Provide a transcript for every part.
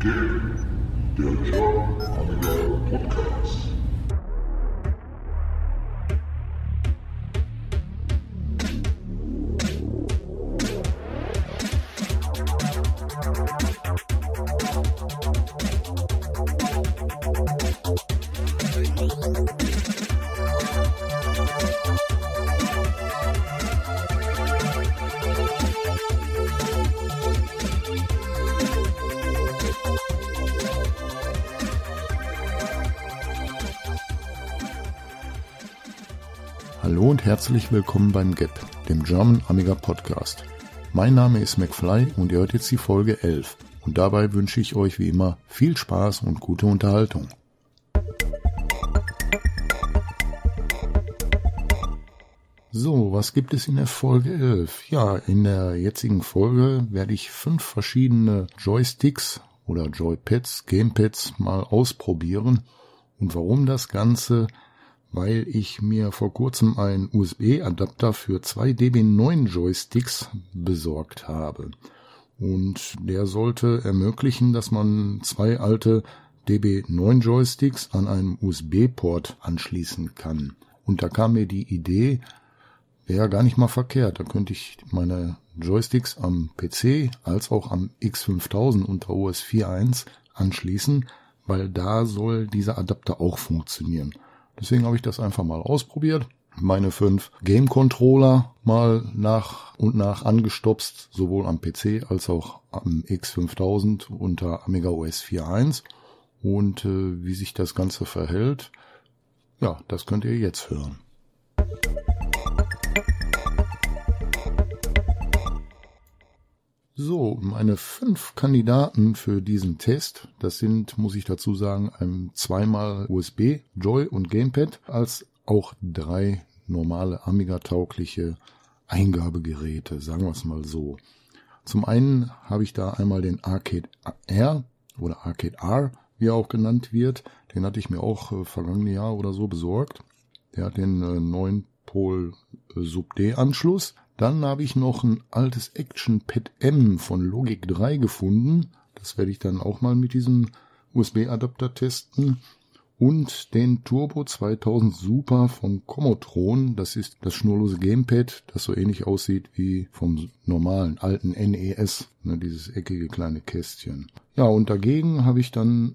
Game, der German Amiga Podcast. Herzlich willkommen beim GAP, dem German Amiga Podcast. Mein Name ist McFly und ihr hört jetzt die Folge 11. Und dabei wünsche ich euch wie immer viel Spaß und gute Unterhaltung. So, was gibt es in der Folge 11? Ja, in der jetzigen Folge werde ich fünf verschiedene Joysticks oder Joypads, Gamepads mal ausprobieren. Und warum das Ganze? Weil ich mir vor kurzem einen USB-Adapter für zwei DB9 Joysticks besorgt habe. Und der sollte ermöglichen, dass man zwei alte DB9 Joysticks an einem USB-Port anschließen kann. Und da kam mir die Idee, wäre gar nicht mal verkehrt. Da könnte ich meine Joysticks am PC als auch am X5000 unter OS 4.1 anschließen, weil da soll dieser Adapter auch funktionieren. Deswegen habe ich das einfach mal ausprobiert. Meine fünf Game Controller mal nach und nach angestopst, sowohl am PC als auch am X5000 unter Amiga OS 4.1. Und äh, wie sich das Ganze verhält, ja, das könnt ihr jetzt hören. So, meine fünf Kandidaten für diesen Test, das sind, muss ich dazu sagen, ein zweimal USB, Joy und Gamepad, als auch drei normale Amiga-taugliche Eingabegeräte, sagen wir es mal so. Zum einen habe ich da einmal den Arcade R oder Arcade R, wie er auch genannt wird. Den hatte ich mir auch äh, vergangene Jahr oder so besorgt. Der hat den äh, 9 Pol äh, Sub D Anschluss. Dann habe ich noch ein altes Action Pad M von Logic 3 gefunden. Das werde ich dann auch mal mit diesem USB-Adapter testen. Und den Turbo 2000 Super von Commotron. Das ist das schnurlose Gamepad, das so ähnlich aussieht wie vom normalen alten NES. Ne, dieses eckige kleine Kästchen. Ja, und dagegen habe ich dann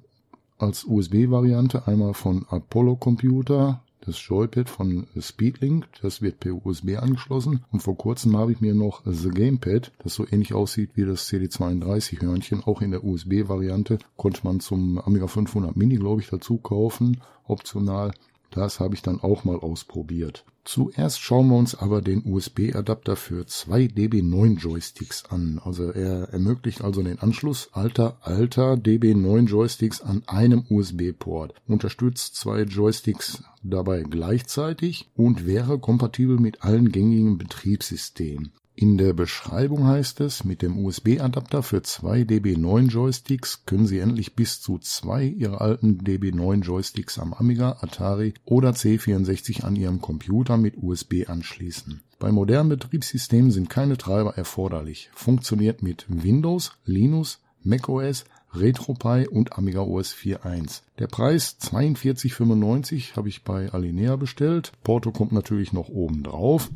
als USB-Variante einmal von Apollo Computer das Joypad von Speedlink, das wird per USB angeschlossen. Und vor kurzem habe ich mir noch The Gamepad, das so ähnlich aussieht wie das CD32 Hörnchen, auch in der USB-Variante, konnte man zum Amiga 500 Mini, glaube ich, dazu kaufen, optional. Das habe ich dann auch mal ausprobiert. Zuerst schauen wir uns aber den USB-Adapter für zwei DB9 Joysticks an. Also er ermöglicht also den Anschluss alter, alter DB9 Joysticks an einem USB-Port. Unterstützt zwei Joysticks dabei gleichzeitig und wäre kompatibel mit allen gängigen Betriebssystemen. In der Beschreibung heißt es, mit dem USB-Adapter für zwei DB9 Joysticks können Sie endlich bis zu zwei Ihrer alten DB9 Joysticks am Amiga, Atari oder C64 an Ihrem Computer mit USB anschließen. Bei modernen Betriebssystemen sind keine Treiber erforderlich. Funktioniert mit Windows, Linux, macOS, RetroPie und Amiga OS 4.1. Der Preis 42,95 habe ich bei Alinea bestellt. Porto kommt natürlich noch oben drauf.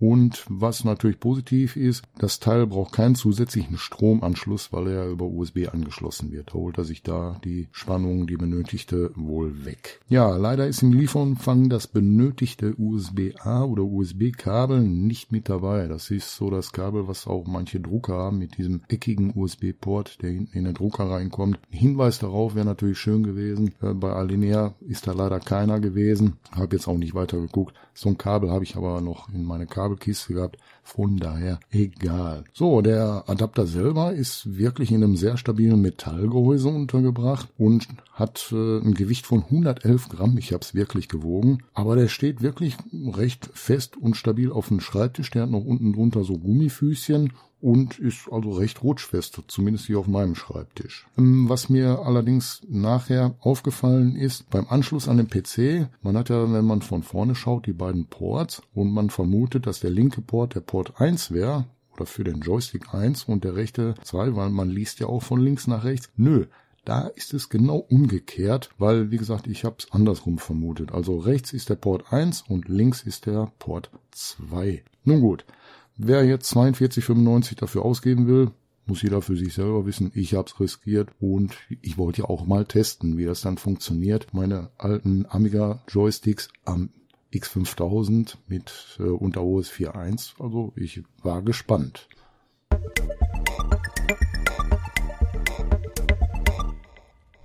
Und was natürlich positiv ist, das Teil braucht keinen zusätzlichen Stromanschluss, weil er über USB angeschlossen wird. Da holt er sich da die Spannung, die benötigte, wohl weg. Ja, leider ist im Lieferumfang das benötigte USB-A oder USB-Kabel nicht mit dabei. Das ist so das Kabel, was auch manche Drucker haben mit diesem eckigen USB-Port, der hinten in den Drucker reinkommt. Ein Hinweis darauf wäre natürlich schön gewesen. Äh, bei Alinea ist da leider keiner gewesen. Habe jetzt auch nicht weiter geguckt. So ein Kabel habe ich aber noch in meine Kabel Gabelkiste gehabt. Von daher egal. So, der Adapter selber ist wirklich in einem sehr stabilen Metallgehäuse untergebracht und hat äh, ein Gewicht von 111 Gramm. Ich habe es wirklich gewogen. Aber der steht wirklich recht fest und stabil auf dem Schreibtisch. Der hat noch unten drunter so Gummifüßchen und ist also recht rutschfest, zumindest hier auf meinem Schreibtisch. Ähm, was mir allerdings nachher aufgefallen ist, beim Anschluss an den PC, man hat ja, wenn man von vorne schaut, die beiden Ports und man vermutet, dass der linke Port der Port 1 wäre, oder für den Joystick 1 und der rechte 2, weil man liest ja auch von links nach rechts. Nö, Da ist es genau umgekehrt, weil, wie gesagt, ich habe es andersrum vermutet. Also rechts ist der Port 1 und links ist der Port 2. Nun gut, wer jetzt 42,95 dafür ausgeben will, muss jeder für sich selber wissen. Ich habe es riskiert und ich wollte ja auch mal testen, wie das dann funktioniert. Meine alten Amiga Joysticks am X5000 mit äh, unter OS 4.1. Also ich war gespannt.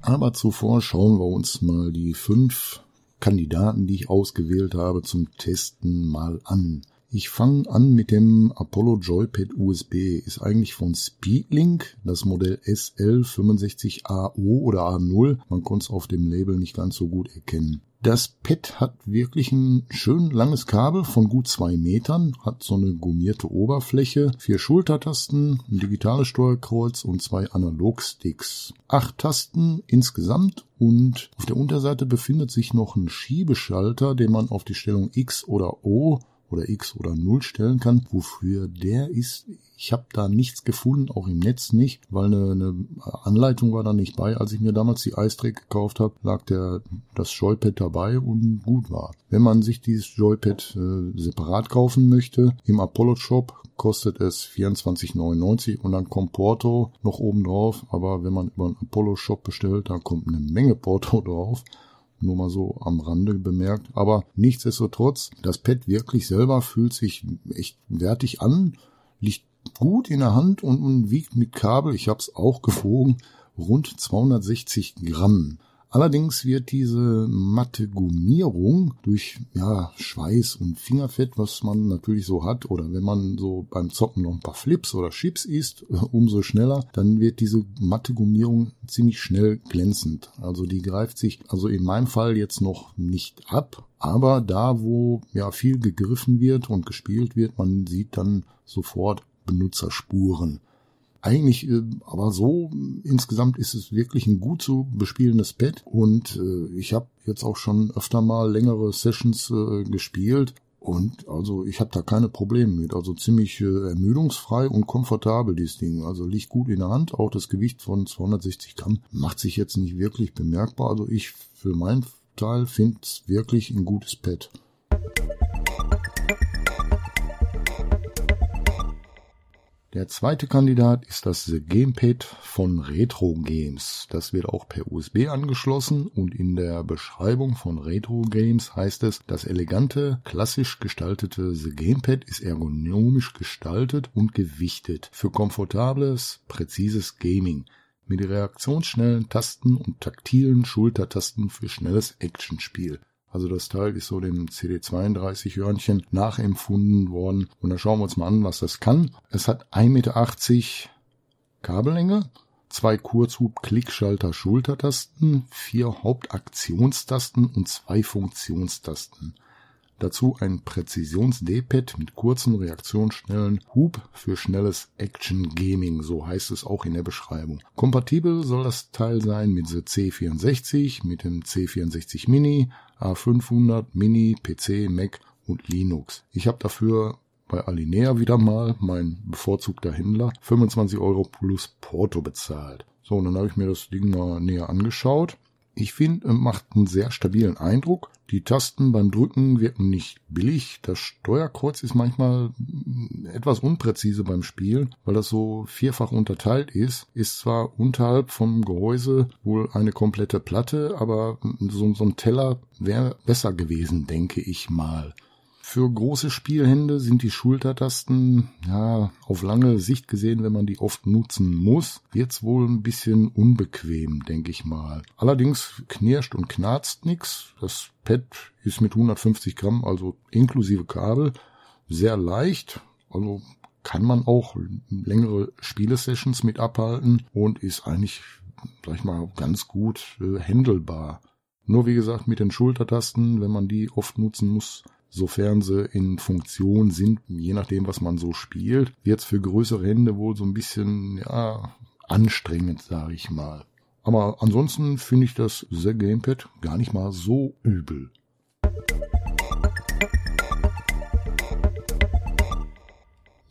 Aber zuvor schauen wir uns mal die fünf Kandidaten, die ich ausgewählt habe, zum Testen mal an. Ich fange an mit dem Apollo Joypad USB. Ist eigentlich von Speedlink, das Modell SL65AO oder A0. Man konnte es auf dem Label nicht ganz so gut erkennen. Das Pad hat wirklich ein schön langes Kabel von gut zwei Metern, hat so eine gummierte Oberfläche, vier Schultertasten, ein digitales Steuerkreuz und zwei Analogsticks. Acht Tasten insgesamt und auf der Unterseite befindet sich noch ein Schiebeschalter, den man auf die Stellung X oder O oder X oder 0 stellen kann. Wofür der ist, ich habe da nichts gefunden, auch im Netz nicht, weil eine, eine Anleitung war da nicht bei. Als ich mir damals die Eistrick gekauft habe, lag der das Joypad dabei und gut war. Wenn man sich dieses Joypad äh, separat kaufen möchte, im Apollo Shop kostet es 24,99 und dann kommt Porto noch oben drauf. Aber wenn man über einen Apollo Shop bestellt, dann kommt eine Menge Porto drauf. Nur mal so am Rande bemerkt. Aber nichtsdestotrotz, das Pad wirklich selber fühlt sich echt wertig an, liegt gut in der Hand und, wiegt mit Kabel, ich habe es auch gewogen, rund 260 Gramm. Allerdings wird diese matte Gummierung durch ja, Schweiß und Fingerfett, was man natürlich so hat, oder wenn man so beim Zocken noch ein paar Flips oder Chips isst, umso schneller, dann wird diese matte Gummierung ziemlich schnell glänzend. Also die greift sich, also in meinem Fall jetzt noch nicht ab, aber da, wo ja viel gegriffen wird und gespielt wird, man sieht dann sofort Benutzerspuren. Eigentlich, äh, aber so insgesamt ist es wirklich ein gut zu bespielendes Pad und äh, ich habe jetzt auch schon öfter mal längere Sessions äh, gespielt und also ich habe da keine Probleme mit. Also ziemlich ermüdungsfrei und komfortabel dieses Ding. Also liegt gut in der Hand. Auch das Gewicht von 260 Gramm macht sich jetzt nicht wirklich bemerkbar. Also ich für meinen Teil finde es wirklich ein gutes Pad. Der zweite Kandidat ist das The Gamepad von Retro Games. Das wird auch per USB angeschlossen und in der Beschreibung von Retro Games heißt es, das elegante, klassisch gestaltete The Gamepad ist ergonomisch gestaltet und gewichtet für komfortables, präzises Gaming mit reaktionsschnellen Tasten und taktilen Schultertasten für schnelles Actionspiel. Also das Teil ist so dem CD32-Hörnchen nachempfunden worden. Und da schauen wir uns mal an, was das kann. Es hat 1,80 Meter Kabellänge, zwei Kurzhub-Klickschalter-Schultertasten, vier Hauptaktionstasten und zwei Funktionstasten. Dazu ein Präzisions-D-Pad mit kurzen, reaktionsschnellen Hub für schnelles Action Gaming, so heißt es auch in der Beschreibung. Kompatibel soll das Teil sein mit der C64, mit dem C64 Mini, A500, Mini, PC, Mac und Linux. Ich habe dafür bei Alinea wieder mal, mein bevorzugter Händler, 25 Euro plus Porto bezahlt. So, und dann habe ich mir das Ding mal näher angeschaut. Ich finde, macht einen sehr stabilen Eindruck. Die Tasten beim Drücken wirken nicht billig. Das Steuerkreuz ist manchmal etwas unpräzise beim Spielen, weil das so vierfach unterteilt ist. Ist zwar unterhalb vom Gehäuse wohl eine komplette Platte, aber so, so ein Teller wäre besser gewesen, denke ich mal. Für große Spielhände sind die Schultertasten, ja, auf lange Sicht gesehen, wenn man die oft nutzen muss, wird's wohl ein bisschen unbequem, denke ich mal. Allerdings knirscht und knarzt nix. Das Pad ist mit 150 Gramm, also inklusive Kabel, sehr leicht. Also kann man auch längere Spielesessions mit abhalten und ist eigentlich, sag ich mal, ganz gut äh, handelbar. Nur wie gesagt, mit den Schultertasten, wenn man die oft nutzen muss, sofern sie in Funktion sind, je nachdem, was man so spielt, wird es für größere Hände wohl so ein bisschen, ja, anstrengend, sage ich mal. Aber ansonsten finde ich das The Gamepad gar nicht mal so übel.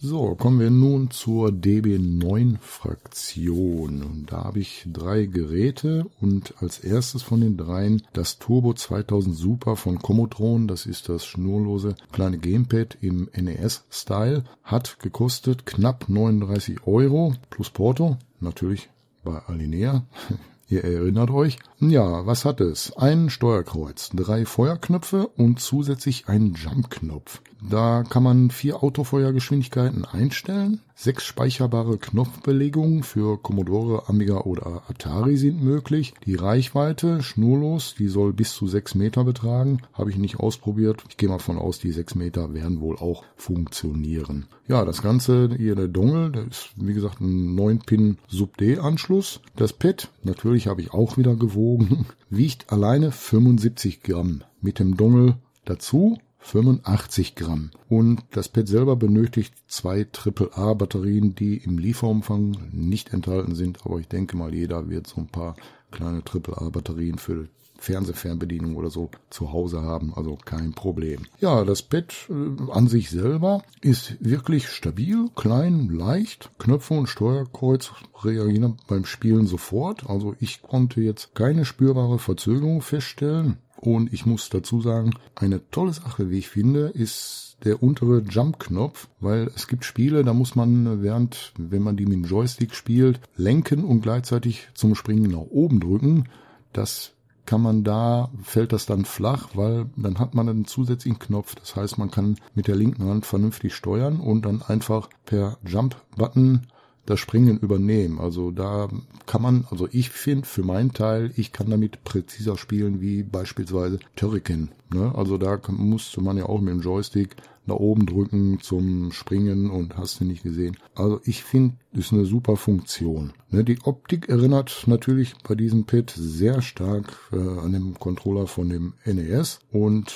So, kommen wir nun zur DB9-Fraktion. Da habe ich drei Geräte und als erstes von den dreien das Turbo 2000 Super von Commodron. Das ist das schnurlose kleine Gamepad im NES-Style. Hat gekostet knapp 39 Euro plus Porto. Natürlich bei Alinea. Ihr erinnert euch? Ja, was hat es? Ein Steuerkreuz, drei Feuerknöpfe und zusätzlich einen Jump-Knopf. Da kann man vier Autofeuergeschwindigkeiten einstellen. Sechs speicherbare Knopfbelegungen für Commodore, Amiga oder Atari sind möglich. Die Reichweite schnurlos, die soll bis zu sechs Meter betragen. Habe ich nicht ausprobiert. Ich gehe mal von aus, die sechs Meter werden wohl auch funktionieren. Ja, das Ganze hier der Dongle, das ist wie gesagt ein 9-Pin Sub-D-Anschluss. Das Pad, natürlich habe ich auch wieder gewogen, wiegt alleine 75 Gramm. Mit dem Dongle dazu 85 Gramm. Und das Pad selber benötigt zwei AAA-Batterien, die im Lieferumfang nicht enthalten sind. Aber ich denke mal, jeder wird so ein paar kleine AAA-Batterien für Fernsehfernbedienung oder so zu Hause haben, also kein Problem. Ja, das Pad äh, an sich selber ist wirklich stabil, klein, leicht. Knöpfe und Steuerkreuz reagieren beim Spielen sofort. Also ich konnte jetzt keine spürbare Verzögerung feststellen. Und ich muss dazu sagen, eine tolle Sache, wie ich finde, ist der untere Jump-Knopf, weil es gibt Spiele, da muss man während, wenn man die mit dem Joystick spielt, lenken und gleichzeitig zum Springen nach oben drücken. Das kann man da, fällt das dann flach, weil dann hat man einen zusätzlichen Knopf. Das heißt, man kann mit der linken Hand vernünftig steuern und dann einfach per Jump-Button das Springen übernehmen. Also da kann man, also ich finde für meinen Teil, ich kann damit präziser spielen wie beispielsweise Turrican. Ne? Also da musste man ja auch mit dem Joystick nach oben drücken zum Springen und hast du nicht gesehen. Also ich finde, ist eine super Funktion. Ne, die Optik erinnert natürlich bei diesem Pad sehr stark äh, an dem Controller von dem NES und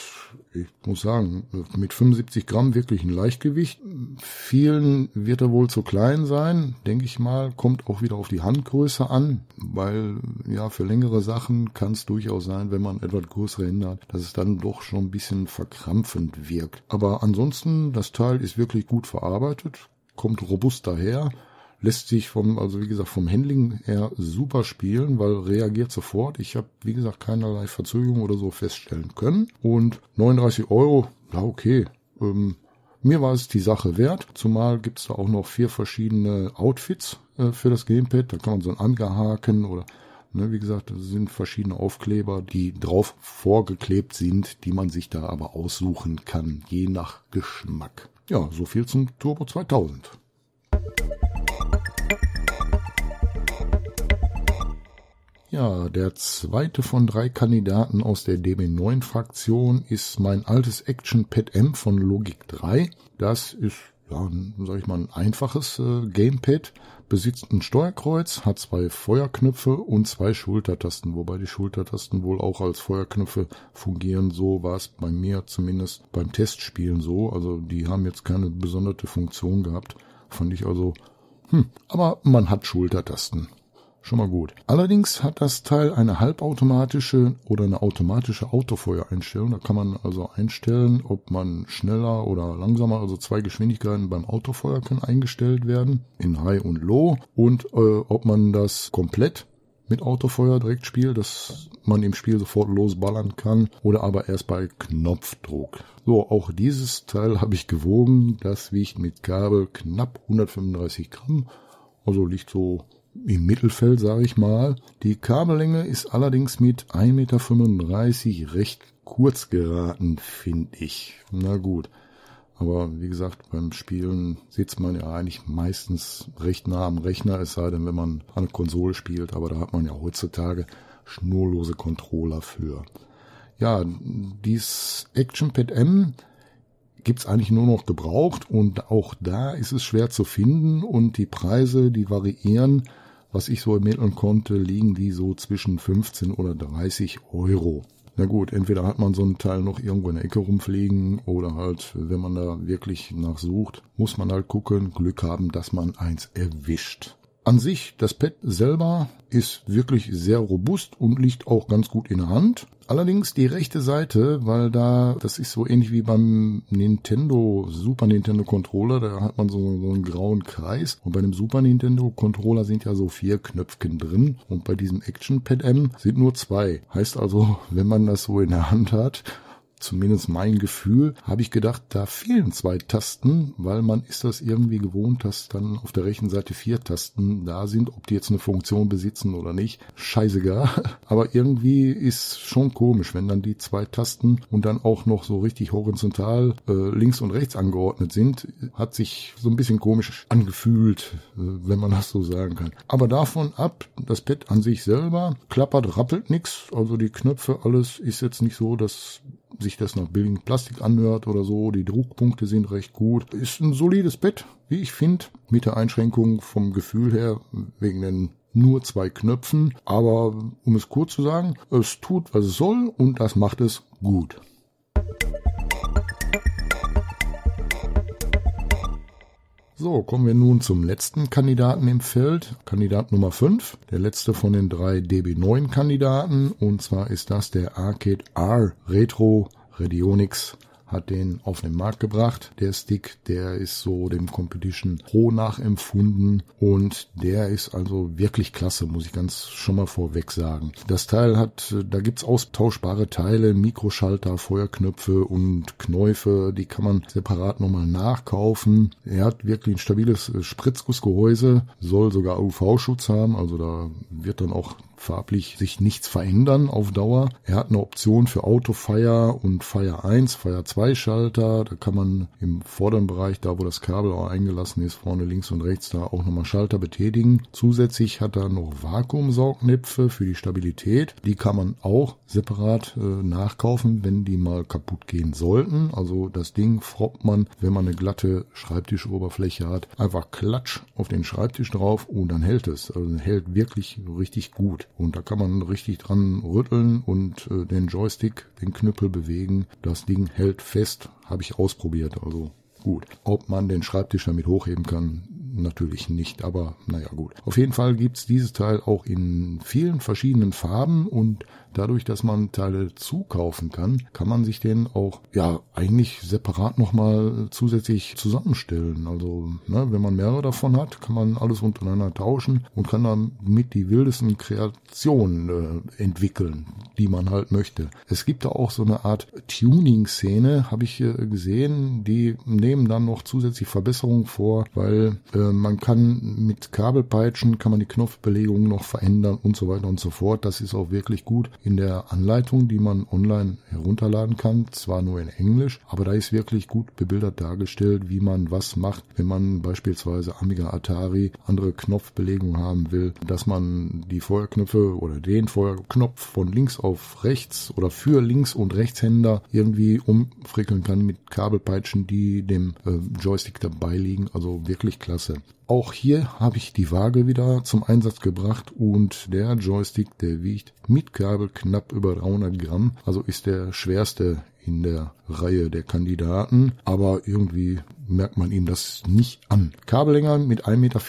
ich muss sagen, mit 75 Gramm wirklich ein Leichtgewicht. Vielen wird er wohl zu klein sein, denke ich mal. Kommt auch wieder auf die Handgröße an, weil ja für längere Sachen kann es durchaus sein, wenn man etwas größere Hände hat, dass es dann doch schon ein bisschen verkrampfend wirkt. Aber ansonsten, das Teil ist wirklich gut verarbeitet, kommt robust daher lässt sich vom, also wie gesagt, vom Handling her super spielen, weil reagiert sofort. Ich habe, wie gesagt, keinerlei Verzögerung oder so feststellen können. Und 39 Euro, ja okay. Ähm, mir war es die Sache wert, zumal gibt's da auch noch vier verschiedene Outfits äh, für das Gamepad. Da kann man so ein Angehaken oder Ne, wie gesagt, sind verschiedene Aufkleber, die drauf vorgeklebt sind, die man sich da aber aussuchen kann, je nach Geschmack. Ja, so viel zum Turbo 2000. Ja, der zweite von drei Kandidaten aus der DB9-Fraktion ist mein altes Action Pad M von Logik 3. Das ist, ja, sag ich mal, ein einfaches äh, Gamepad, besitzt ein Steuerkreuz, hat zwei Feuerknöpfe und zwei Schultertasten, wobei die Schultertasten wohl auch als Feuerknöpfe fungieren. So war es bei mir zumindest beim Testspielen so. Also die haben jetzt keine besondere Funktion gehabt. Fand ich also, hm, aber man hat Schultertasten. Schon mal gut. Allerdings hat das Teil eine halbautomatische oder eine automatische Autofeuereinstellung. Da kann man also einstellen, ob man schneller oder langsamer, also zwei Geschwindigkeiten beim Autofeuer können eingestellt werden, in High und Low. Und äh, ob man das komplett mit Autofeuer direkt spielt, dass man im Spiel sofort losballern kann oder aber erst bei Knopfdruck. So, auch dieses Teil habe ich gewogen. Das wiegt mit Kabel knapp 135 Gramm. Also liegt so im Mittelfeld, sage ich mal. Die Kabellänge ist allerdings mit 1,35 Meter recht kurz geraten, finde ich. Na gut. Aber wie gesagt, beim Spielen sitzt man ja eigentlich meistens recht nah am Rechner, es sei denn, wenn man an der Konsole spielt, aber da hat man ja heutzutage schnurlose Controller für. Ja, dies Action Pad M gibt's eigentlich nur noch gebraucht und auch da ist es schwer zu finden und die Preise, die variieren was ich so ermitteln konnte, liegen die so zwischen 15 oder 30 Euro. Na gut, entweder hat man so einen Teil noch irgendwo in der Ecke rumfliegen oder halt, wenn man da wirklich nachsucht, muss man halt gucken, Glück haben, dass man eins erwischt. An sich, das Pad selber ist wirklich sehr robust und liegt auch ganz gut in der Hand. Allerdings die rechte Seite, weil da, das ist so ähnlich wie beim Nintendo, Super Nintendo Controller, da hat man so, so einen grauen Kreis. Und bei dem Super Nintendo Controller sind ja so vier Knöpfchen drin. Und bei diesem Action Pad M sind nur zwei. Heißt also, wenn man das so in der Hand hat, zumindest mein Gefühl, habe ich gedacht, da fehlen zwei Tasten, weil man ist das irgendwie gewohnt, dass dann auf der rechten Seite vier Tasten da sind, ob die jetzt eine Funktion besitzen oder nicht. Scheißegal. Aber irgendwie ist schon komisch, wenn dann die zwei Tasten und dann auch noch so richtig horizontal äh, links und rechts angeordnet sind, hat sich so ein bisschen komisch angefühlt, äh, wenn man das so sagen kann. Aber davon ab, das Pad an sich selber klappert, rappelt nix. Also die Knöpfe, alles ist jetzt nicht so, dass sich das nach billigem Plastik anhört oder so. Die Druckpunkte sind recht gut. Ist ein solides Bett, wie ich finde, mit der Einschränkung vom Gefühl her wegen den nur zwei Knöpfen. Aber um es kurz zu sagen, es tut, was es soll und das macht es gut. So, kommen wir nun zum letzten Kandidaten im Feld. Kandidat Nummer 5, der letzte von den drei DB9 Kandidaten. Und zwar ist das der Arcade R Retro Radionics hat den auf den Markt gebracht. Der Stick, der ist so dem Competition Pro nachempfunden und der ist also wirklich klasse, muss ich ganz schon mal vorweg sagen. Das Teil hat, da gibt's austauschbare Teile, Mikroschalter, Feuerknöpfe und Knäufe, die kann man separat nochmal nachkaufen. Er hat wirklich ein stabiles Spritzgussgehäuse, soll sogar UV-Schutz haben, also da wird dann auch farblich sich nichts verändern auf Dauer. Er hat eine Option für Auto Fire und Fire 1, Fire 2 Schalter. Da kann man im vorderen Bereich, da wo das Kabel auch eingelassen ist, vorne links und rechts, da auch nochmal Schalter betätigen. Zusätzlich hat er noch Vakuumsaugnäpfe für die Stabilität. Die kann man auch separat äh, nachkaufen, wenn die mal kaputt gehen sollten. Also das Ding froppt man, wenn man eine glatte Schreibtischoberfläche hat, einfach klatsch auf den Schreibtisch drauf und dann hält es. Also hält wirklich richtig gut. Und da kann man richtig dran rütteln und äh, den Joystick, den Knüppel bewegen. Das Ding hält fest, habe ich ausprobiert. Also gut. Ob man den Schreibtisch damit hochheben kann, natürlich nicht, aber naja gut. Auf jeden Fall gibt's dieses Teil auch in vielen verschiedenen Farben und dadurch, dass man Teile zukaufen kann, kann man sich den auch ja eigentlich separat nochmal zusätzlich zusammenstellen. Also ne, wenn man mehrere davon hat, kann man alles untereinander tauschen und kann damit die wildesten Kreationen äh, entwickeln, die man halt möchte. Es gibt da auch so eine Art Tuning-Szene, habe ich äh, gesehen, die nehmen dann noch zusätzlich Verbesserungen vor, weil äh, man kann mit Kabelpeitschen kann man die Knopfbelegung noch verändern und so weiter und so fort. Das ist auch wirklich gut in der Anleitung, die man online herunterladen kann. Zwar nur in Englisch, aber da ist wirklich gut bebildert dargestellt, wie man was macht, wenn man beispielsweise Amiga Atari andere Knopfbelegung haben will, dass man die Feuerknöpfe oder den Feuerknopf von links auf rechts oder für Links- und Rechtshänder irgendwie umfrickeln kann mit Kabelpeitschen, die dem äh, Joystick dabei liegen. Also wirklich klasse. Auch hier habe ich die Waage wieder zum Einsatz gebracht und der Joystick, der wiegt mit Kabel knapp über 300 Gramm, also ist der schwerste in der Reihe der Kandidaten, aber irgendwie merkt man ihm das nicht an. Kabellänge mit 1,40 Meter,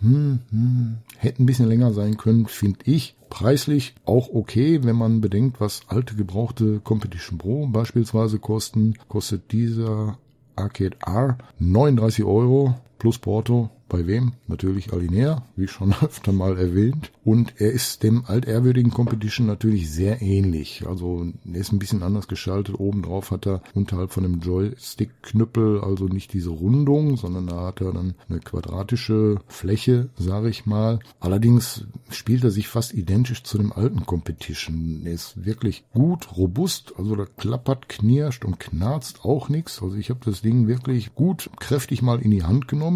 hm, hm, hätte ein bisschen länger sein können, finde ich. Preislich auch okay, wenn man bedenkt, was alte gebrauchte Competition Pro beispielsweise kosten. Kostet dieser Arcade R 39 Euro plus Porto bei wem? Natürlich Alinea, wie schon öfter mal erwähnt. Und er ist dem altehrwürdigen Competition natürlich sehr ähnlich. Also er ist ein bisschen anders geschaltet. Obendrauf hat er unterhalb von dem Joystick-Knüppel also nicht diese Rundung, sondern da hat er dann eine quadratische Fläche, sage ich mal. Allerdings spielt er sich fast identisch zu dem alten Competition. Er ist wirklich gut, robust. Also da klappert, knirscht und knarzt auch nichts. Also ich habe das Ding wirklich gut, kräftig mal in die Hand genommen.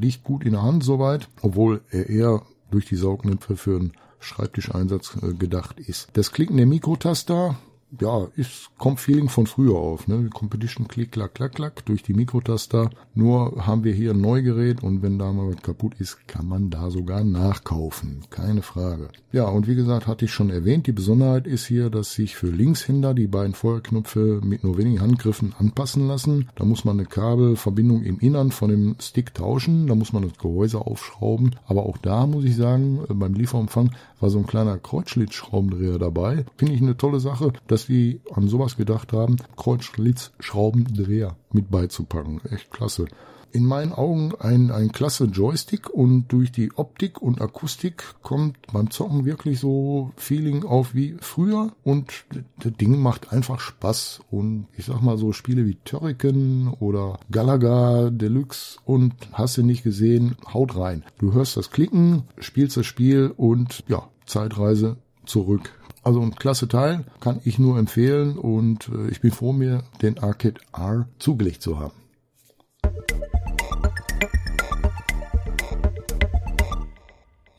Liegt gut in der Hand soweit, obwohl er eher durch die Saugnäpfe für einen Schreibtischeinsatz äh, gedacht ist. Das Klicken der Mikrotaster ja, ist, kommt Feeling von früher auf, ne? Competition klick, klack, klack, klack, durch die Mikrotaster. Nur haben wir hier ein Neugerät und wenn da mal was kaputt ist, kann man da sogar nachkaufen. Keine Frage. Ja, und wie gesagt, hatte ich schon erwähnt, die Besonderheit ist hier, dass sich für Linkshänder die beiden Feuerknöpfe mit nur wenigen Handgriffen anpassen lassen. Da muss man eine Kabelverbindung im Innern von dem Stick tauschen, da muss man das Gehäuse aufschrauben. Aber auch da muss ich sagen, beim Lieferumfang war so ein kleiner Kreuzschlitzschraubendreher dabei. Finde ich eine tolle Sache, dass die an sowas gedacht haben, Kreuzschlitzschraubendreher mit beizupacken. Echt klasse in meinen Augen ein, ein klasse Joystick und durch die Optik und Akustik kommt beim Zocken wirklich so Feeling auf wie früher und das Ding macht einfach Spaß und ich sag mal so Spiele wie Turrican oder Galaga Deluxe und hast du nicht gesehen, haut rein. Du hörst das Klicken, spielst das Spiel und ja, Zeitreise zurück. Also ein klasse Teil, kann ich nur empfehlen und äh, ich bin froh, mir den Arcade R zugelegt zu haben.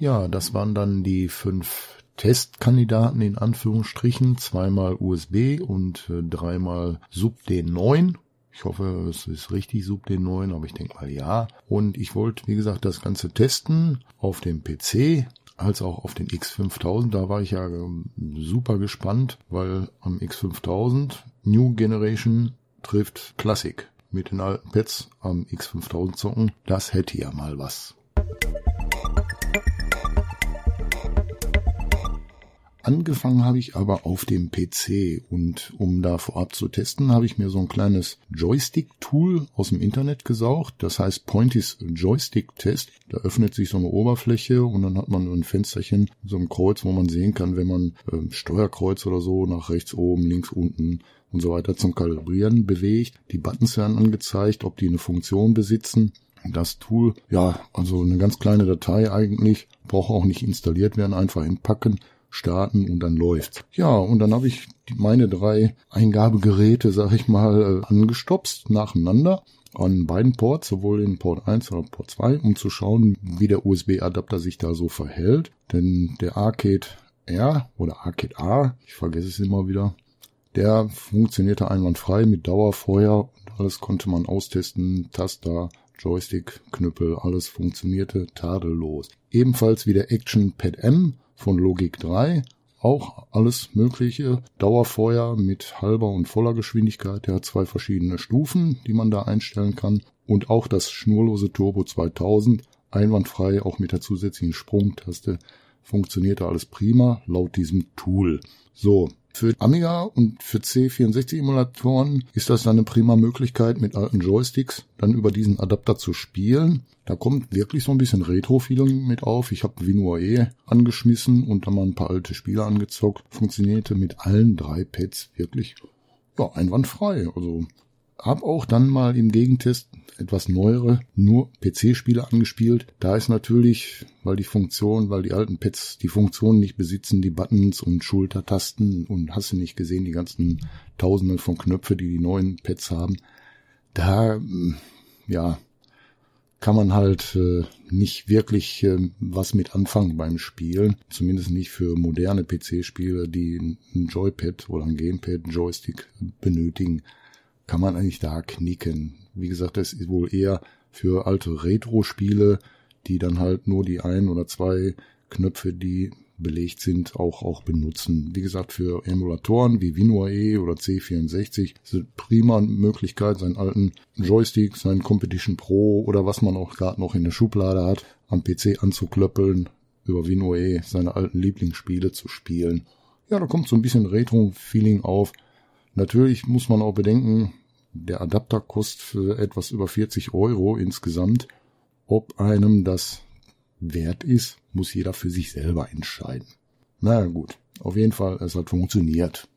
Ja, das waren dann die fünf Testkandidaten in Anführungsstrichen, zweimal USB und äh, dreimal Sub D9. Ich hoffe, es ist richtig Sub D9, aber ich denke mal ja. Und ich wollte, wie gesagt, das Ganze testen auf dem PC als auch auf den X5000. Da war ich ja ähm, super gespannt, weil am X5000 New Generation trifft Classic mit den alten Pads am X5000 zocken. Das hätte ja mal was. Angefangen habe ich aber auf dem PC und um da vorab zu testen, habe ich mir so ein kleines Joystick-Tool aus dem Internet gesaugt. Das heißt Pointys Joystick-Test. Da öffnet sich so eine Oberfläche und dann hat man ein Fensterchen, so ein Kreuz, wo man sehen kann, wenn man äh, Steuerkreuz oder so nach rechts oben, links unten und so weiter zum Kalibrieren bewegt. Die Buttons werden angezeigt, ob die eine Funktion besitzen. Das Tool, ja, also eine ganz kleine Datei eigentlich, braucht auch nicht installiert werden, einfach hinpacken starten und dann läuft's. Ja, und dann habe ich meine drei Eingabegeräte, sag ich mal, äh, angestopst nacheinander an beiden Ports, sowohl in Port 1 oder Port 2, um zu schauen, wie der USB-Adapter sich da so verhält. Denn der Arcade R oder Arcade R, ich vergesse es immer wieder, der funktionierte einwandfrei mit Dauerfeuer und alles konnte man austesten, Taster, Joystick, Knüppel, alles funktionierte tadellos. Ebenfalls wie der Action Pad M von Logik 3. Auch alles mögliche. Dauerfeuer mit halber und voller Geschwindigkeit. Der hat zwei verschiedene Stufen, die man da einstellen kann. Und auch das schnurlose Turbo 2000. Einwandfrei, auch mit der zusätzlichen Sprungtaste. Funktionierte alles prima, laut diesem Tool. So, für Amiga und für C64-Emulatoren ist das dann eine prima Möglichkeit, mit alten Joysticks dann über diesen Adapter zu spielen. Da kommt wirklich so ein bisschen Retro-Feeling mit auf. Ich habe WinUAE angeschmissen und dann mal ein paar alte Spiele angezockt. Funktionierte mit allen drei Pads wirklich ja, einwandfrei. Also hab auch dann mal im Gegentest etwas neuere, nur PC-Spiele angespielt. Da ist natürlich, weil die Funktion, weil die alten Pads die Funktion nicht besitzen, die Buttons und Schultertasten und hast du nicht gesehen, die ganzen Tausenden von Knöpfe, die die neuen Pads haben. Da, ja, kann man halt äh, nicht wirklich äh, was mit anfangen beim Spielen. Zumindest nicht für moderne PC-Spiele, die ein Joypad oder ein Gamepad, Joystick benötigen kann man eigentlich da knicken. Wie gesagt, das ist wohl eher für alte Retro-Spiele, die dann halt nur die ein oder zwei Knöpfe, die belegt sind, auch, auch benutzen. Wie gesagt, für Emulatoren wie WinUAE oder C64 ist eine prima Möglichkeit, seinen alten Joystick, seinen Competition Pro oder was man auch gerade noch in der Schublade hat, am PC anzuklöppeln, über WinUAE seine alten Lieblingsspiele zu spielen. Ja, da kommt so ein bisschen Retro-Feeling auf. Natürlich muss man auch bedenken, der Adapter kostet für etwas über 40 Euro insgesamt. Ob einem das wert ist, muss jeder für sich selber entscheiden. Na gut, auf jeden Fall, es hat funktioniert.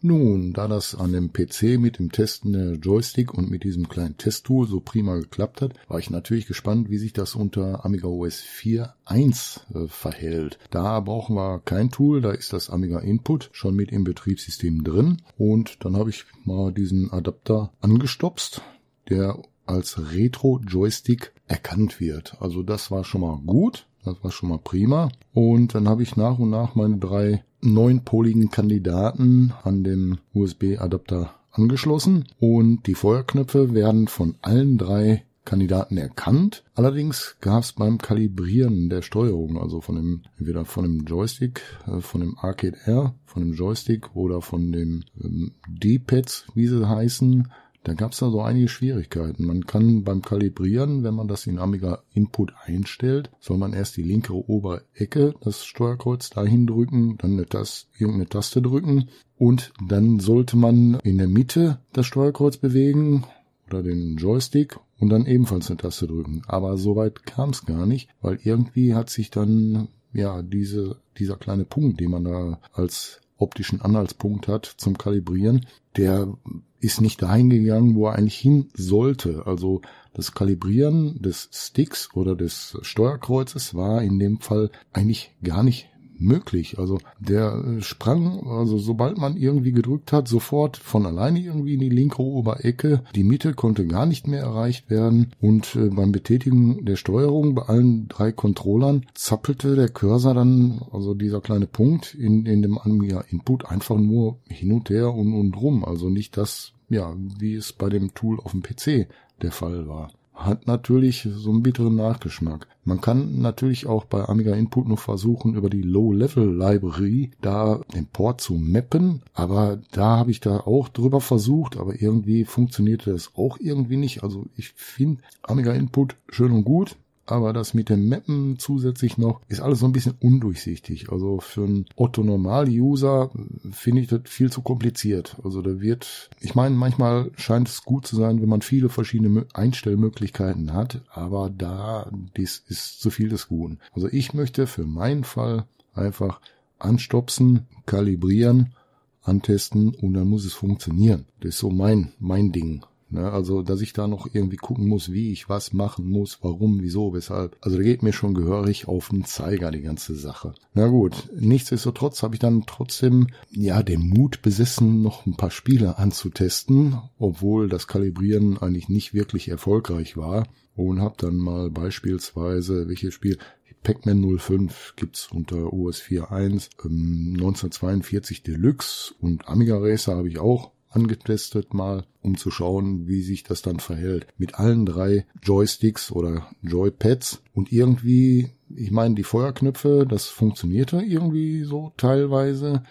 Nun, da das an dem PC mit dem Testen der Joystick und mit diesem kleinen Testtool so prima geklappt hat, war ich natürlich gespannt, wie sich das unter Amiga OS 4.1 äh, verhält. Da brauchen wir kein Tool, da ist das Amiga Input schon mit im Betriebssystem drin und dann habe ich mal diesen Adapter angestopst, der als Retro-Joystick erkannt wird. Also das war schon mal gut. Das war schon mal prima. Und dann habe ich nach und nach meine drei neunpoligen Kandidaten an den USB-Adapter angeschlossen und die Feuerknöpfe werden von allen drei Kandidaten erkannt. Allerdings gab es beim Kalibrieren der Steuerung, also von dem, entweder von dem Joystick, äh, von dem Arcade Air, von dem Joystick oder von dem ähm, D-Pads, wie sie heißen, da gab es da so einige Schwierigkeiten. Man kann beim Kalibrieren, wenn man das in Amiga Input einstellt, soll man erst die linke obere Ecke, das Steuerkreuz dahin drücken, dann eine Taste, irgendeine Taste drücken und dann sollte man in der Mitte das Steuerkreuz bewegen oder den Joystick und dann ebenfalls eine Taste drücken. Aber soweit kam es gar nicht, weil irgendwie hat sich dann ja diese dieser kleine Punkt, den man da als optischen Anhaltspunkt hat zum Kalibrieren, der ist nicht dahin gegangen, wo er eigentlich hin sollte. Also das Kalibrieren des Sticks oder des Steuerkreuzes war in dem Fall eigentlich gar nicht möglich. Also der äh, sprang, also sobald man irgendwie gedrückt hat, sofort von alleine irgendwie in die linke Oberecke. Die Mitte konnte gar nicht mehr erreicht werden und äh, beim Betätigen der Steuerung bei allen drei Controllern zappelte der Cursor dann, also dieser kleine Punkt in, in dem Amiga Input einfach nur hin und her und, und rum. Also nicht das, ja, wie es bei dem Tool auf dem PC der Fall war hat natürlich so einen bitteren Nachgeschmack. Man kann natürlich auch bei Amiga Input nur versuchen, über die Low-Level-Library da den Port zu mappen, aber da habe ich da auch drüber versucht, aber irgendwie funktionierte das auch irgendwie nicht. Also ich finde Amiga Input schön und gut, aber das mit dem Mappen zusätzlich noch ist alles so ein bisschen undurchsichtig. Also für einen Otto-Normal-User finde ich das viel zu kompliziert. Also da wird, ich meine, manchmal scheint es gut zu sein, wenn man viele verschiedene Einstellmöglichkeiten hat, aber da, dies ist zu viel des Guten. Also ich möchte für meinen Fall einfach anstopsen, kalibrieren, antesten und dann muss es funktionieren. Das ist so mein, mein Ding. Ne, also, dass ich da noch irgendwie gucken muss, wie ich was machen muss, warum, wieso, weshalb. Also, da geht mir schon gehörig auf den Zeiger, die ganze Sache. Na gut, nichtsdestotrotz habe ich dann trotzdem, ja, den Mut besessen, noch ein paar Spiele anzutesten, obwohl das Kalibrieren eigentlich nicht wirklich erfolgreich war. Und habe dann mal beispielsweise, welches Spiel, Pac-Man 05 gibt's unter OS 4.1, ähm, 1942 Deluxe und Amiga Racer habe ich auch angetestet mal, um zu schauen, wie sich das dann verhält. Mit allen drei Joysticks oder Joypads und irgendwie, ich meine, die Feuerknöpfe, das funktionierte irgendwie so teilweise.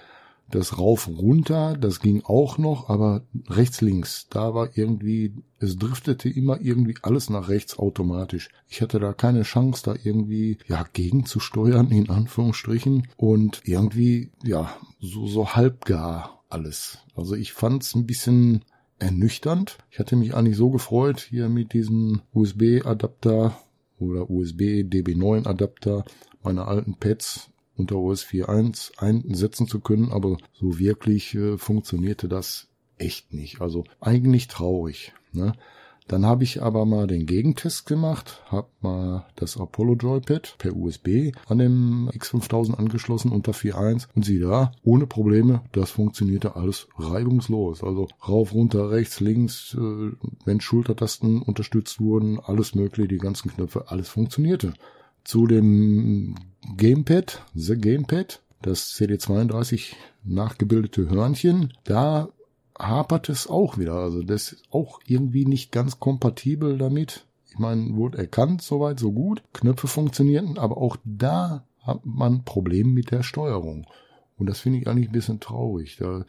Das rauf runter, das ging auch noch, aber rechts links, da war irgendwie, es driftete immer irgendwie alles nach rechts automatisch. Ich hatte da keine Chance, da irgendwie, ja, gegenzusteuern, in Anführungsstrichen. Und irgendwie, ja, so, so halbgar alles. Also ich fand es ein bisschen ernüchternd. Ich hatte mich eigentlich so gefreut, hier mit diesem USB-Adapter oder USB DB9 Adapter meine alten Pads unter OS 4.1 einsetzen zu können, aber so wirklich äh, funktionierte das echt nicht. Also eigentlich traurig. Ne? Dann habe ich aber mal den Gegentest gemacht, habe mal das Apollo Joypad per USB an dem X5000 angeschlossen unter 4.1 und sieh da, ohne Probleme, das funktionierte alles reibungslos. Also rauf, runter, rechts, links, äh, wenn Schultertasten unterstützt wurden, alles mögliche, die ganzen Knöpfe, alles funktionierte. Zu dem Gamepad, The Gamepad, das CD32 nachgebildete Hörnchen, da hapert es auch wieder. Also das ist auch irgendwie nicht ganz kompatibel damit. Ich meine, wurde erkannt, soweit, so gut. Knöpfe funktionierten, aber auch da hat man Probleme mit der Steuerung. Und das finde ich eigentlich ein bisschen traurig. Da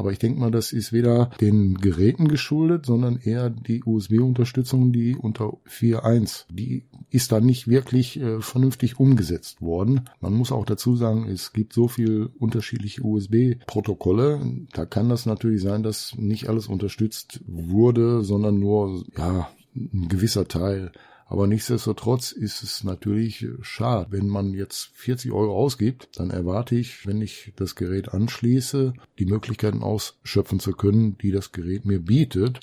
aber ich denke mal, das ist weder den Geräten geschuldet, sondern eher die USB-Unterstützung, die unter 4.1, die ist da nicht wirklich äh, vernünftig umgesetzt worden. Man muss auch dazu sagen, es gibt so viel unterschiedliche USB-Protokolle. Da kann das natürlich sein, dass nicht alles unterstützt wurde, sondern nur, ja, ein gewisser Teil. Aber nichtsdestotrotz ist es natürlich schade. Wenn man jetzt 40 Euro ausgibt, dann erwarte ich, wenn ich das Gerät anschließe, die Möglichkeiten ausschöpfen zu können, die das Gerät mir bietet.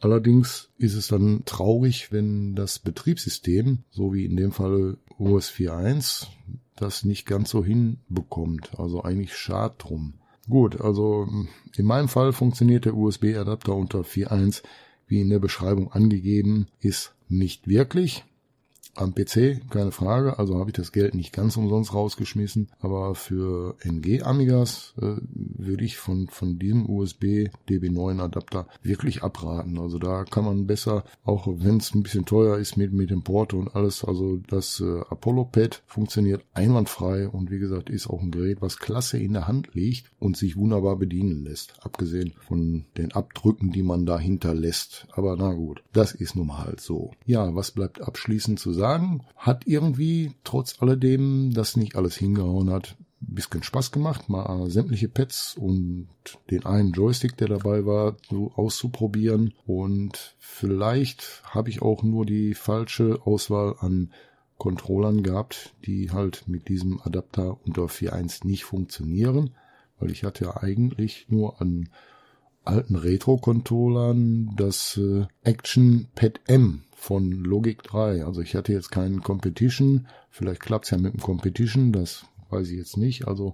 Allerdings ist es dann traurig, wenn das Betriebssystem, so wie in dem Fall OS 4.1, das nicht ganz so hinbekommt. Also eigentlich schade drum. Gut, also in meinem Fall funktioniert der USB-Adapter unter 4.1 wie in der Beschreibung angegeben, ist nicht wirklich. Am PC, keine Frage, also habe ich das Geld nicht ganz umsonst rausgeschmissen, aber für NG Amigas äh, würde ich von, von diesem USB DB9 Adapter wirklich abraten. Also da kann man besser, auch wenn es ein bisschen teuer ist mit, mit dem Porto und alles, also das äh, Apollo Pad funktioniert einwandfrei und wie gesagt ist auch ein Gerät, was klasse in der Hand liegt und sich wunderbar bedienen lässt, abgesehen von den Abdrücken, die man dahinter lässt. Aber na gut, das ist nun mal halt so. Ja, was bleibt abschließend zu sagen? Hat irgendwie trotz alledem das nicht alles hingehauen hat, bisschen Spaß gemacht, mal sämtliche Pads und den einen Joystick, der dabei war, so auszuprobieren. Und vielleicht habe ich auch nur die falsche Auswahl an Controllern gehabt, die halt mit diesem Adapter unter 4.1 nicht funktionieren, weil ich hatte ja eigentlich nur an alten Retro-Controllern das äh, Action Pad M von Logic 3. Also ich hatte jetzt keinen Competition, vielleicht klappt's ja mit dem Competition, das weiß ich jetzt nicht. Also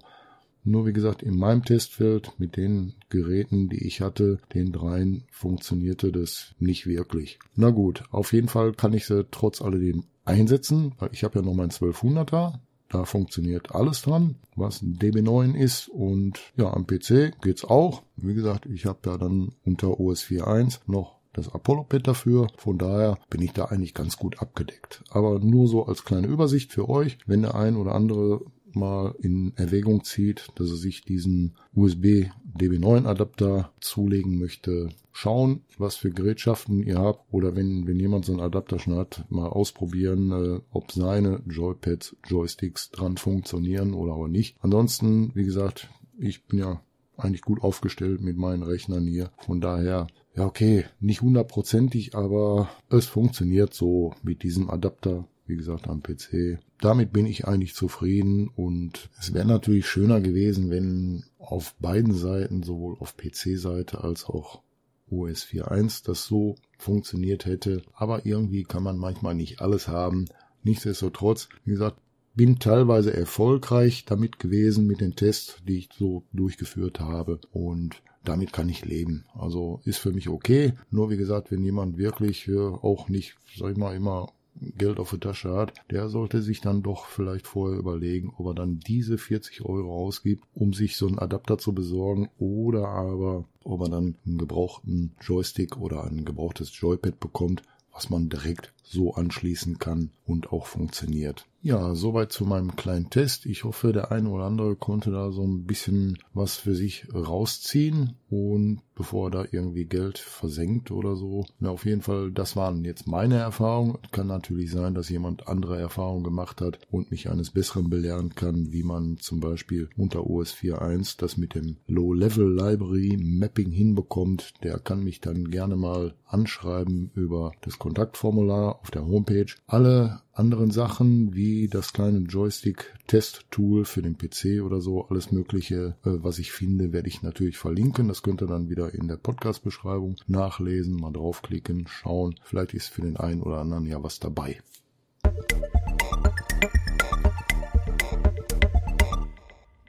nur wie gesagt, in meinem Testfeld mit den Geräten, die ich hatte, den dreien, funktionierte das nicht wirklich. Na gut, auf jeden Fall kann ich sie trotz alledem einsetzen, weil ich habe ja noch mein 1200er. Da funktioniert alles dran, was ein DB9 ist und ja, am PC geht's auch. Wie gesagt, ich habe ja dann unter OS 4.1 noch das Apollo-Pad dafür. Von daher bin ich da eigentlich ganz gut abgedeckt. Aber nur so als kleine Übersicht für euch, wenn der ein oder andere mal in Erwägung zieht, dass er sich diesen USB DB9 Adapter zulegen möchte, schauen, was für Gerätschaften ihr habt oder wenn, wenn jemand so einen Adapter schon hat, mal ausprobieren, äh, ob seine Joypads, Joysticks dran funktionieren oder auch nicht. Ansonsten, wie gesagt, ich bin ja eigentlich gut aufgestellt mit meinen Rechnern hier. Von daher, ja okay, nicht hundertprozentig, aber es funktioniert so mit diesem Adapter wie gesagt, am PC. Damit bin ich eigentlich zufrieden und es wäre natürlich schöner gewesen, wenn auf beiden Seiten, sowohl auf PC-Seite als auch OS 4.1, das so funktioniert hätte. Aber irgendwie kann man manchmal nicht alles haben. Nichtsdestotrotz, wie gesagt, bin teilweise erfolgreich damit gewesen mit den Tests, die ich so durchgeführt habe und damit kann ich leben. Also ist für mich okay. Nur wie gesagt, wenn jemand wirklich äh, auch nicht, sag ich mal, immer Geld auf der Tasche hat, der sollte sich dann doch vielleicht vorher überlegen, ob er dann diese 40 Euro ausgibt, um sich so einen Adapter zu besorgen oder aber ob er dann einen gebrauchten Joystick oder ein gebrauchtes Joypad bekommt, was man direkt so anschließen kann und auch funktioniert. Ja, soweit zu meinem kleinen Test. Ich hoffe, der eine oder andere konnte da so ein bisschen was für sich rausziehen und bevor er da irgendwie Geld versenkt oder so. Na, auf jeden Fall, das waren jetzt meine Erfahrungen. Kann natürlich sein, dass jemand andere Erfahrungen gemacht hat und mich eines Besseren belehren kann, wie man zum Beispiel unter OS 4.1 das mit dem Low-Level Library Mapping hinbekommt. Der kann mich dann gerne mal anschreiben über das Kontaktformular auf der Homepage. Alle anderen Sachen wie das kleine Joystick-Test-Tool für den PC oder so, alles Mögliche, äh, was ich finde, werde ich natürlich verlinken. Das könnt ihr dann wieder in der Podcast-Beschreibung nachlesen, mal draufklicken, schauen. Vielleicht ist für den einen oder anderen ja was dabei.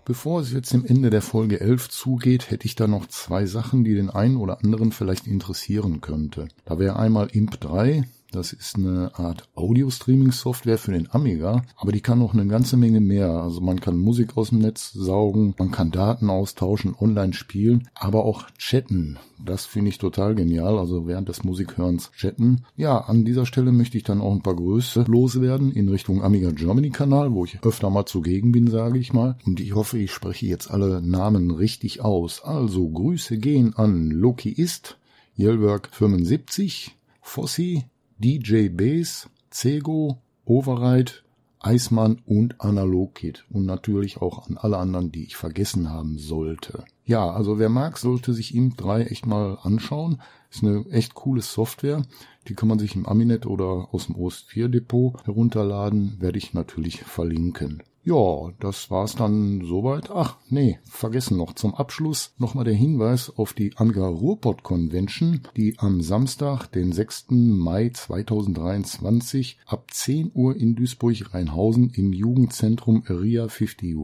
Bevor es jetzt im Ende der Folge 11 zugeht, hätte ich da noch zwei Sachen, die den einen oder anderen vielleicht interessieren könnte. Da wäre einmal Imp 3, das ist eine Art Audio-Streaming-Software für den Amiga, aber die kann noch eine ganze Menge mehr. Also man kann Musik aus dem Netz saugen, man kann Daten austauschen, online spielen, aber auch chatten. Das finde ich total genial, also während des Musikhörens chatten. Ja, an dieser Stelle möchte ich dann auch ein paar Größe loswerden in Richtung Amiga Germany Kanal, wo ich öfter mal zugegen bin, sage ich mal. Und ich hoffe, ich spreche jetzt alle Namen richtig aus. Also Grüße gehen an Loki ist, Yellwork 75, Fossi, DJ Bass, Cego, Override, Eismann und Analogkit und natürlich auch an alle anderen, die ich vergessen haben sollte. Ja, also wer mag, sollte sich ihm 3 echt mal anschauen. Ist eine echt coole Software. Die kann man sich im Aminet oder aus dem OS 4 Depot herunterladen. Werde ich natürlich verlinken. Ja, das war's dann soweit. Ach, nee, vergessen noch. Zum Abschluss nochmal der Hinweis auf die Amiga Ruhrpott Convention, die am Samstag, den 6. Mai 2023 ab 10 Uhr in Duisburg-Rheinhausen im Jugendzentrum Area 51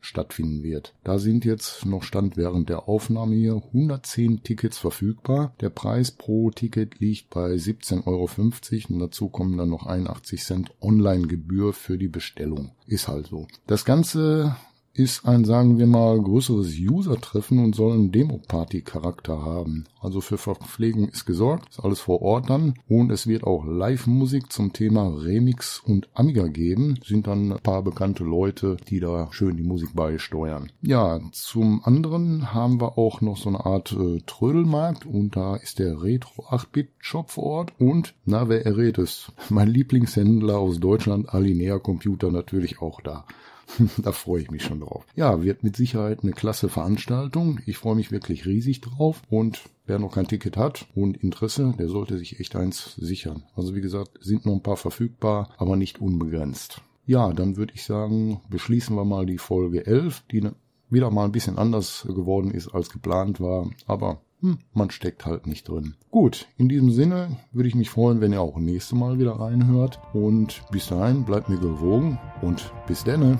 stattfinden wird. Da sind jetzt noch Stand während der Aufnahme hier 110 Tickets verfügbar. Der Preis pro Ticket liegt bei 17,50 Euro und dazu kommen dann noch 81 Cent Online-Gebühr für die Bestellung. Ist halt so. Das Ganze ist ein, sagen wir mal, größeres User-Treffen und soll einen Demo-Party-Charakter haben. Also für Verpflegung ist gesorgt, ist alles vor Ort dann und es wird auch Live-Musik zum Thema Remix und Amiga geben. Sind dann ein paar bekannte Leute, die da schön die Musik beisteuern. Ja, zum anderen haben wir auch noch so eine Art äh, Trödelmarkt und da ist der Retro 8-Bit-Shop vor Ort und, na, wer errät es? Mein Lieblingshändler aus Deutschland, Alinea Computer, natürlich auch da. da freue ich mich schon drauf. Ja, wird mit Sicherheit eine klasse Veranstaltung. Ich freue mich wirklich riesig drauf und wer noch kein Ticket hat und Interesse, der sollte sich echt eins sichern. Also wie gesagt, sind noch ein paar verfügbar, aber nicht unbegrenzt. Ja, dann würde ich sagen, beschließen wir mal die Folge 11, die ne, wieder mal ein bisschen anders geworden ist als geplant war, aber hm, man steckt halt nicht drin. Gut, in diesem Sinne würde ich mich freuen, wenn ihr auch nächste Mal wieder reinhört und bis dahin bleibt mir gewogen und bis denne.